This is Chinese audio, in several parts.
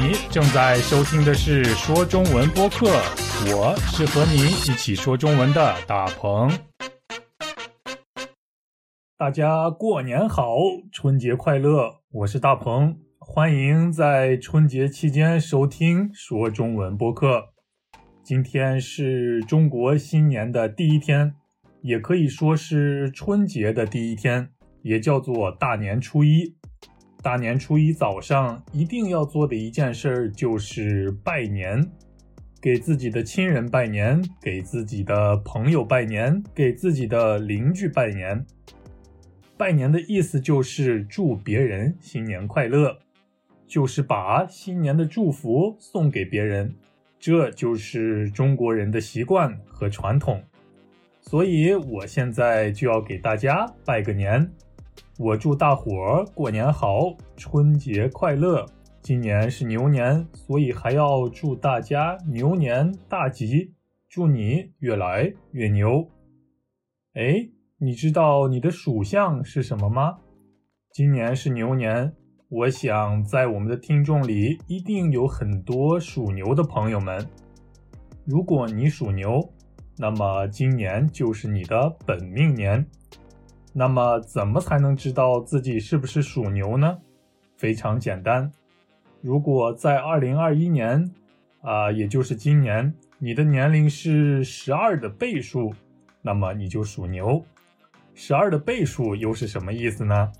你正在收听的是说中文播客，我是和你一起说中文的大鹏。大家过年好，春节快乐！我是大鹏，欢迎在春节期间收听说中文播客。今天是中国新年的第一天，也可以说是春节的第一天，也叫做大年初一。大年初一早上一定要做的一件事儿就是拜年，给自己的亲人拜年，给自己的朋友拜年，给自己的邻居拜年。拜年的意思就是祝别人新年快乐，就是把新年的祝福送给别人，这就是中国人的习惯和传统。所以我现在就要给大家拜个年。我祝大伙儿过年好，春节快乐！今年是牛年，所以还要祝大家牛年大吉，祝你越来越牛。哎，你知道你的属相是什么吗？今年是牛年，我想在我们的听众里一定有很多属牛的朋友们。如果你属牛，那么今年就是你的本命年。那么，怎么才能知道自己是不是属牛呢？非常简单，如果在二零二一年，啊，也就是今年，你的年龄是十二的倍数，那么你就属牛。十二的倍数又是什么意思呢？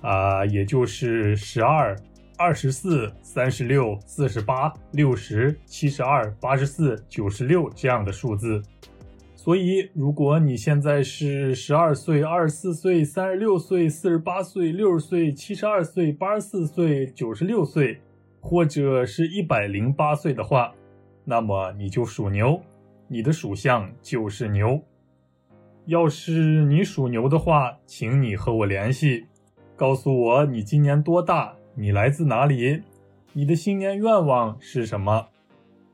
啊，也就是十二、二十四、三十六、四十八、六十、七十二、八十四、九十六这样的数字。所以，如果你现在是十二岁、二十四岁、三十六岁、四十八岁、六十岁、七十二岁、八十四岁、九十六岁，或者是一百零八岁的话，那么你就属牛，你的属相就是牛。要是你属牛的话，请你和我联系，告诉我你今年多大，你来自哪里，你的新年愿望是什么。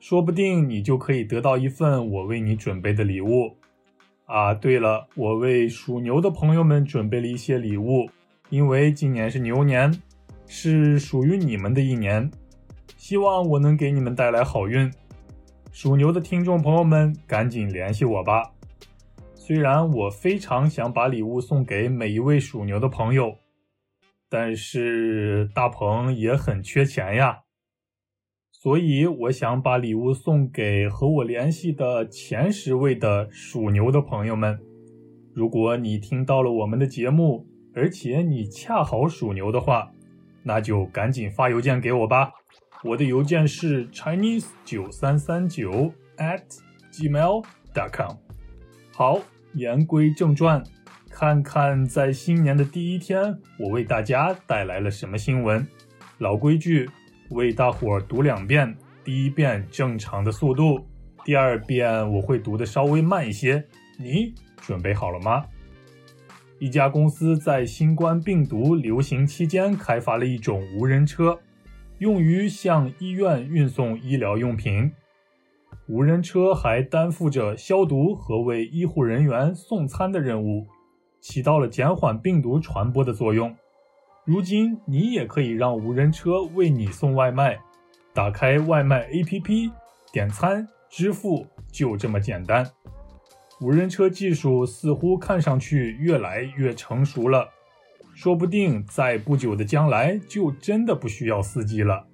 说不定你就可以得到一份我为你准备的礼物啊！对了，我为属牛的朋友们准备了一些礼物，因为今年是牛年，是属于你们的一年，希望我能给你们带来好运。属牛的听众朋友们，赶紧联系我吧！虽然我非常想把礼物送给每一位属牛的朋友，但是大鹏也很缺钱呀。所以，我想把礼物送给和我联系的前十位的属牛的朋友们。如果你听到了我们的节目，而且你恰好属牛的话，那就赶紧发邮件给我吧。我的邮件是 chinese 九三三九 at gmail dot com。好，言归正传，看看在新年的第一天，我为大家带来了什么新闻。老规矩。为大伙儿读两遍，第一遍正常的速度，第二遍我会读的稍微慢一些。你准备好了吗？一家公司在新冠病毒流行期间开发了一种无人车，用于向医院运送医疗用品。无人车还担负着消毒和为医护人员送餐的任务，起到了减缓病毒传播的作用。如今你也可以让无人车为你送外卖，打开外卖 APP 点餐支付，就这么简单。无人车技术似乎看上去越来越成熟了，说不定在不久的将来就真的不需要司机了。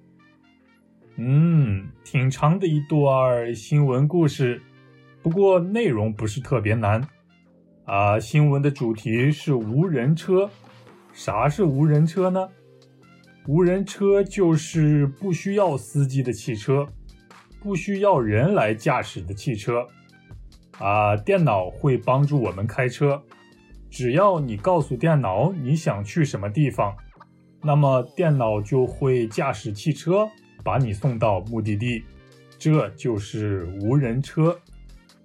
嗯，挺长的一段新闻故事，不过内容不是特别难啊。新闻的主题是无人车。啥是无人车呢？无人车就是不需要司机的汽车，不需要人来驾驶的汽车。啊，电脑会帮助我们开车，只要你告诉电脑你想去什么地方，那么电脑就会驾驶汽车把你送到目的地。这就是无人车，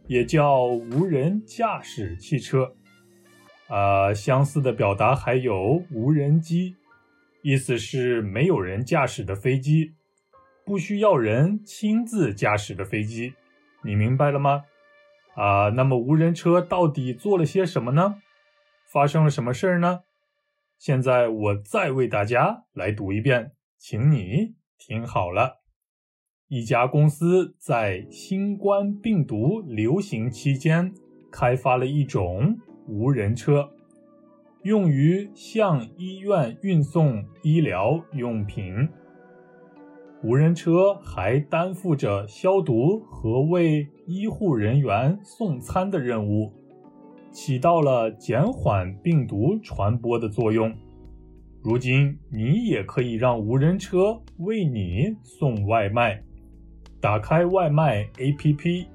也叫无人驾驶汽车。呃，相似的表达还有无人机，意思是没有人驾驶的飞机，不需要人亲自驾驶的飞机，你明白了吗？啊，那么无人车到底做了些什么呢？发生了什么事儿呢？现在我再为大家来读一遍，请你听好了。一家公司在新冠病毒流行期间开发了一种无人车，用于向医院运送医疗用品。无人车还担负着消毒和为医护人员送餐的任务，起到了减缓病毒传播的作用。如今，你也可以让无人车为你送外卖。打开外卖 APP，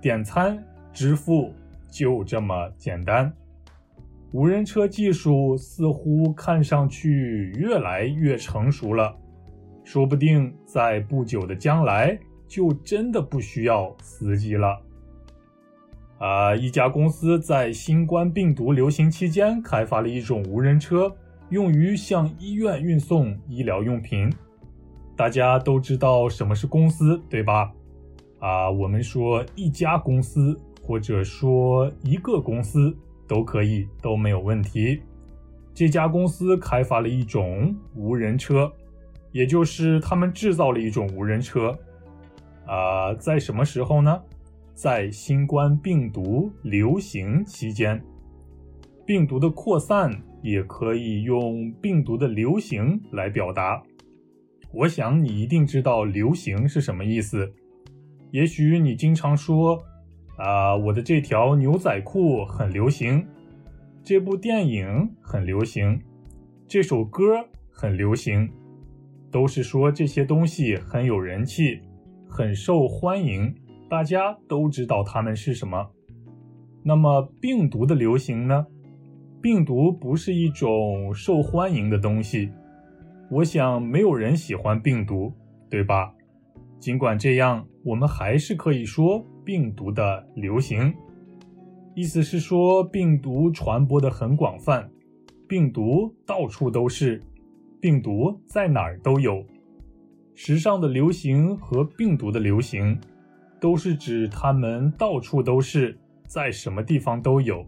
点餐、支付，就这么简单。无人车技术似乎看上去越来越成熟了，说不定在不久的将来就真的不需要司机了。啊，一家公司在新冠病毒流行期间开发了一种无人车，用于向医院运送医疗用品。大家都知道什么是公司，对吧？啊，我们说一家公司，或者说一个公司都可以，都没有问题。这家公司开发了一种无人车，也就是他们制造了一种无人车。啊，在什么时候呢？在新冠病毒流行期间，病毒的扩散也可以用病毒的流行来表达。我想你一定知道“流行”是什么意思。也许你经常说：“啊，我的这条牛仔裤很流行，这部电影很流行，这首歌很流行。”都是说这些东西很有人气，很受欢迎，大家都知道它们是什么。那么病毒的流行呢？病毒不是一种受欢迎的东西。我想没有人喜欢病毒，对吧？尽管这样，我们还是可以说病毒的流行，意思是说病毒传播的很广泛，病毒到处都是，病毒在哪儿都有。时尚的流行和病毒的流行，都是指它们到处都是，在什么地方都有。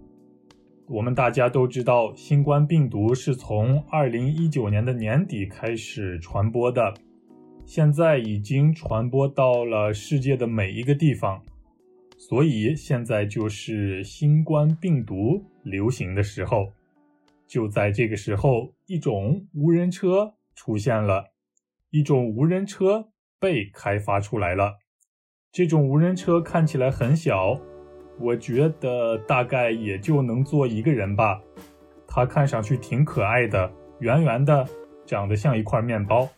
我们大家都知道，新冠病毒是从二零一九年的年底开始传播的，现在已经传播到了世界的每一个地方，所以现在就是新冠病毒流行的时候。就在这个时候，一种无人车出现了，一种无人车被开发出来了。这种无人车看起来很小。我觉得大概也就能坐一个人吧。它看上去挺可爱的，圆圆的，长得像一块面包。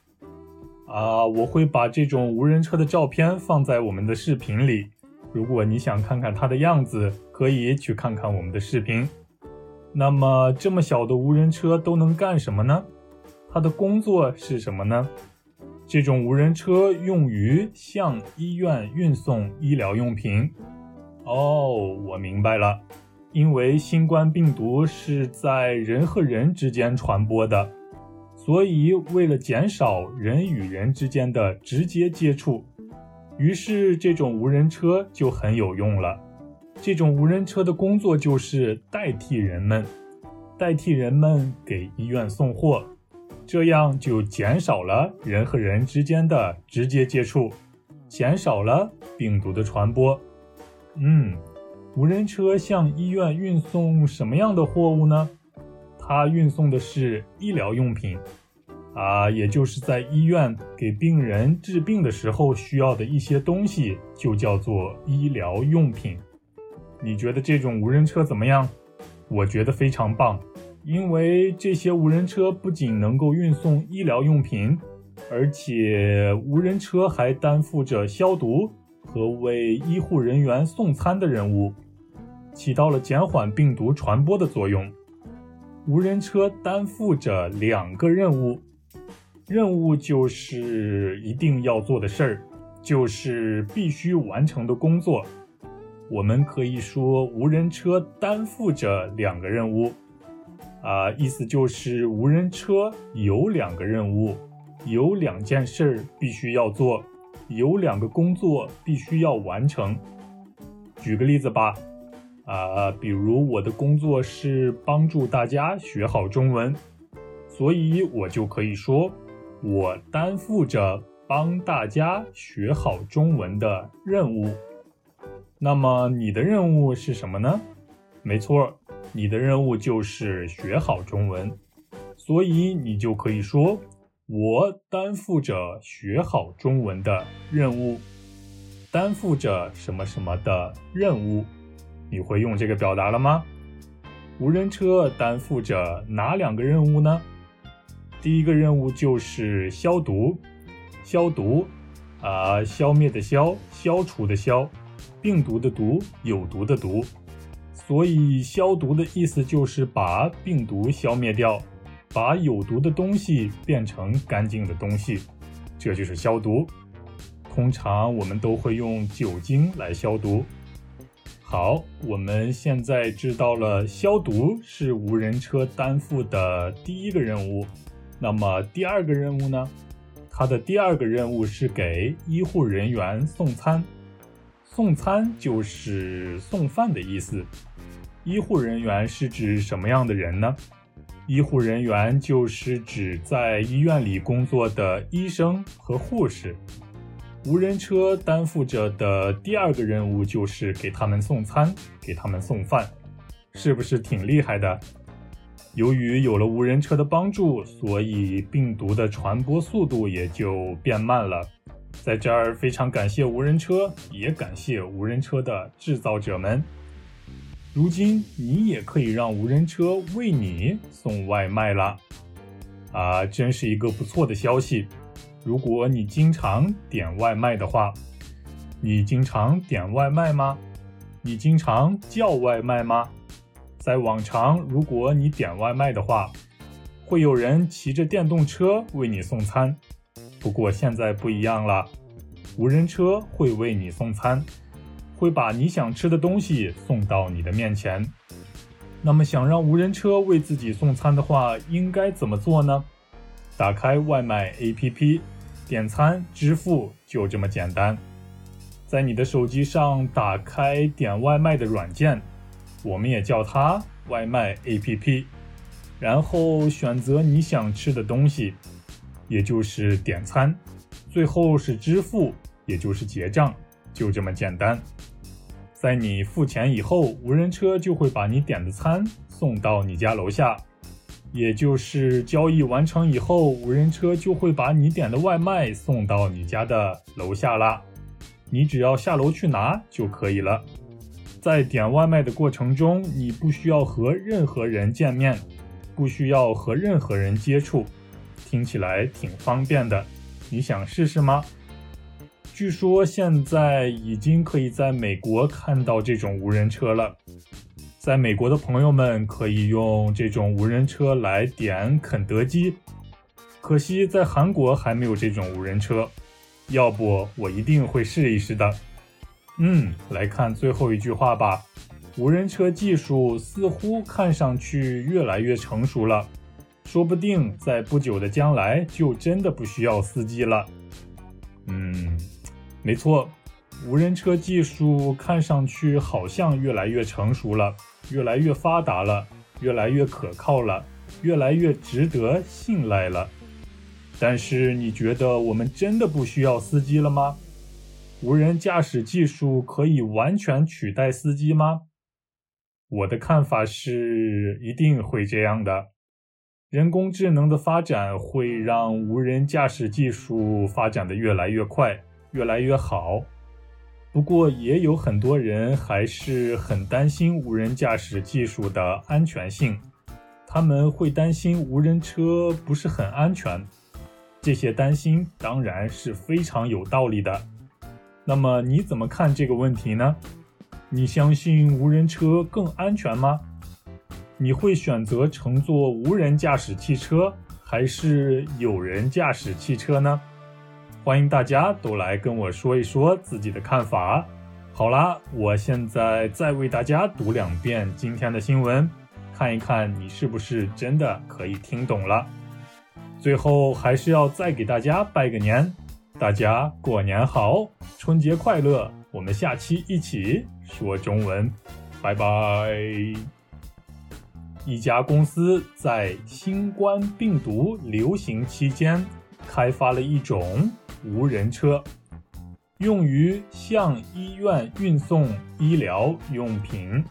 啊，我会把这种无人车的照片放在我们的视频里。如果你想看看它的样子，可以去看看我们的视频。那么，这么小的无人车都能干什么呢？它的工作是什么呢？这种无人车用于向医院运送医疗用品。哦，我明白了，因为新冠病毒是在人和人之间传播的，所以为了减少人与人之间的直接接触，于是这种无人车就很有用了。这种无人车的工作就是代替人们，代替人们给医院送货，这样就减少了人和人之间的直接接触，减少了病毒的传播。嗯，无人车向医院运送什么样的货物呢？它运送的是医疗用品，啊，也就是在医院给病人治病的时候需要的一些东西，就叫做医疗用品。你觉得这种无人车怎么样？我觉得非常棒，因为这些无人车不仅能够运送医疗用品，而且无人车还担负着消毒。和为医护人员送餐的任务，起到了减缓病毒传播的作用。无人车担负着两个任务，任务就是一定要做的事儿，就是必须完成的工作。我们可以说，无人车担负着两个任务，啊，意思就是无人车有两个任务，有两件事儿必须要做。有两个工作必须要完成。举个例子吧，啊，比如我的工作是帮助大家学好中文，所以我就可以说，我担负着帮大家学好中文的任务。那么你的任务是什么呢？没错，你的任务就是学好中文。所以你就可以说：“我担负着学好中文的任务，担负着什么什么的任务。”你会用这个表达了吗？无人车担负着哪两个任务呢？第一个任务就是消毒，消毒，啊，消灭的消，消除的消，病毒的毒，有毒的毒。所以消毒的意思就是把病毒消灭掉，把有毒的东西变成干净的东西，这就是消毒。通常我们都会用酒精来消毒。好，我们现在知道了消毒是无人车担负的第一个任务。那么第二个任务呢？它的第二个任务是给医护人员送餐。送餐就是送饭的意思。医护人员是指什么样的人呢？医护人员就是指在医院里工作的医生和护士。无人车担负着的第二个任务就是给他们送餐，给他们送饭，是不是挺厉害的？由于有了无人车的帮助，所以病毒的传播速度也就变慢了。在这儿非常感谢无人车，也感谢无人车的制造者们。如今你也可以让无人车为你送外卖了，啊，真是一个不错的消息。如果你经常点外卖的话，你经常点外卖吗？你经常叫外卖吗？在往常，如果你点外卖的话，会有人骑着电动车为你送餐。不过现在不一样了，无人车会为你送餐，会把你想吃的东西送到你的面前。那么，想让无人车为自己送餐的话，应该怎么做呢？打开外卖 APP。点餐支付就这么简单，在你的手机上打开点外卖的软件，我们也叫它外卖 APP，然后选择你想吃的东西，也就是点餐，最后是支付，也就是结账，就这么简单。在你付钱以后，无人车就会把你点的餐送到你家楼下。也就是交易完成以后，无人车就会把你点的外卖送到你家的楼下啦。你只要下楼去拿就可以了。在点外卖的过程中，你不需要和任何人见面，不需要和任何人接触，听起来挺方便的。你想试试吗？据说现在已经可以在美国看到这种无人车了。在美国的朋友们可以用这种无人车来点肯德基，可惜在韩国还没有这种无人车，要不我一定会试一试的。嗯，来看最后一句话吧。无人车技术似乎看上去越来越成熟了，说不定在不久的将来就真的不需要司机了。嗯，没错，无人车技术看上去好像越来越成熟了。越来越发达了，越来越可靠了，越来越值得信赖了。但是，你觉得我们真的不需要司机了吗？无人驾驶技术可以完全取代司机吗？我的看法是，一定会这样的。人工智能的发展会让无人驾驶技术发展的越来越快，越来越好。不过也有很多人还是很担心无人驾驶技术的安全性，他们会担心无人车不是很安全。这些担心当然是非常有道理的。那么你怎么看这个问题呢？你相信无人车更安全吗？你会选择乘坐无人驾驶汽车还是有人驾驶汽车呢？欢迎大家都来跟我说一说自己的看法。好啦，我现在再为大家读两遍今天的新闻，看一看你是不是真的可以听懂了。最后还是要再给大家拜个年，大家过年好，春节快乐！我们下期一起说中文，拜拜。一家公司在新冠病毒流行期间开发了一种。无人车，用于向医院运送医疗用品。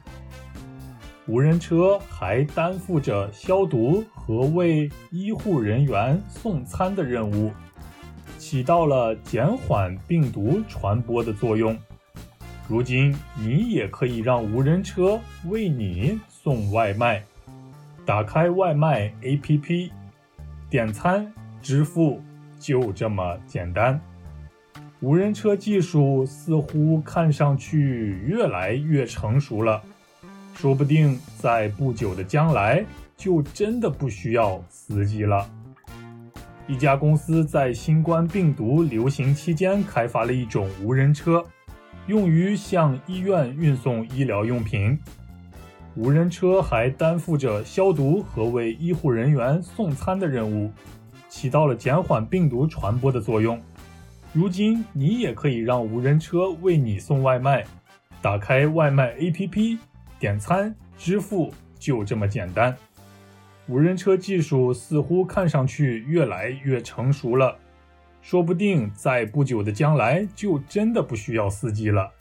无人车还担负着消毒和为医护人员送餐的任务，起到了减缓病毒传播的作用。如今，你也可以让无人车为你送外卖。打开外卖 APP，点餐、支付，就这么简单。无人车技术似乎看上去越来越成熟了。说不定在不久的将来，就真的不需要司机了。一家公司在新冠病毒流行期间开发了一种无人车，用于向医院运送医疗用品。无人车还担负着消毒和为医护人员送餐的任务，起到了减缓病毒传播的作用。如今，你也可以让无人车为你送外卖。打开外卖 APP。点餐、支付就这么简单。无人车技术似乎看上去越来越成熟了，说不定在不久的将来就真的不需要司机了。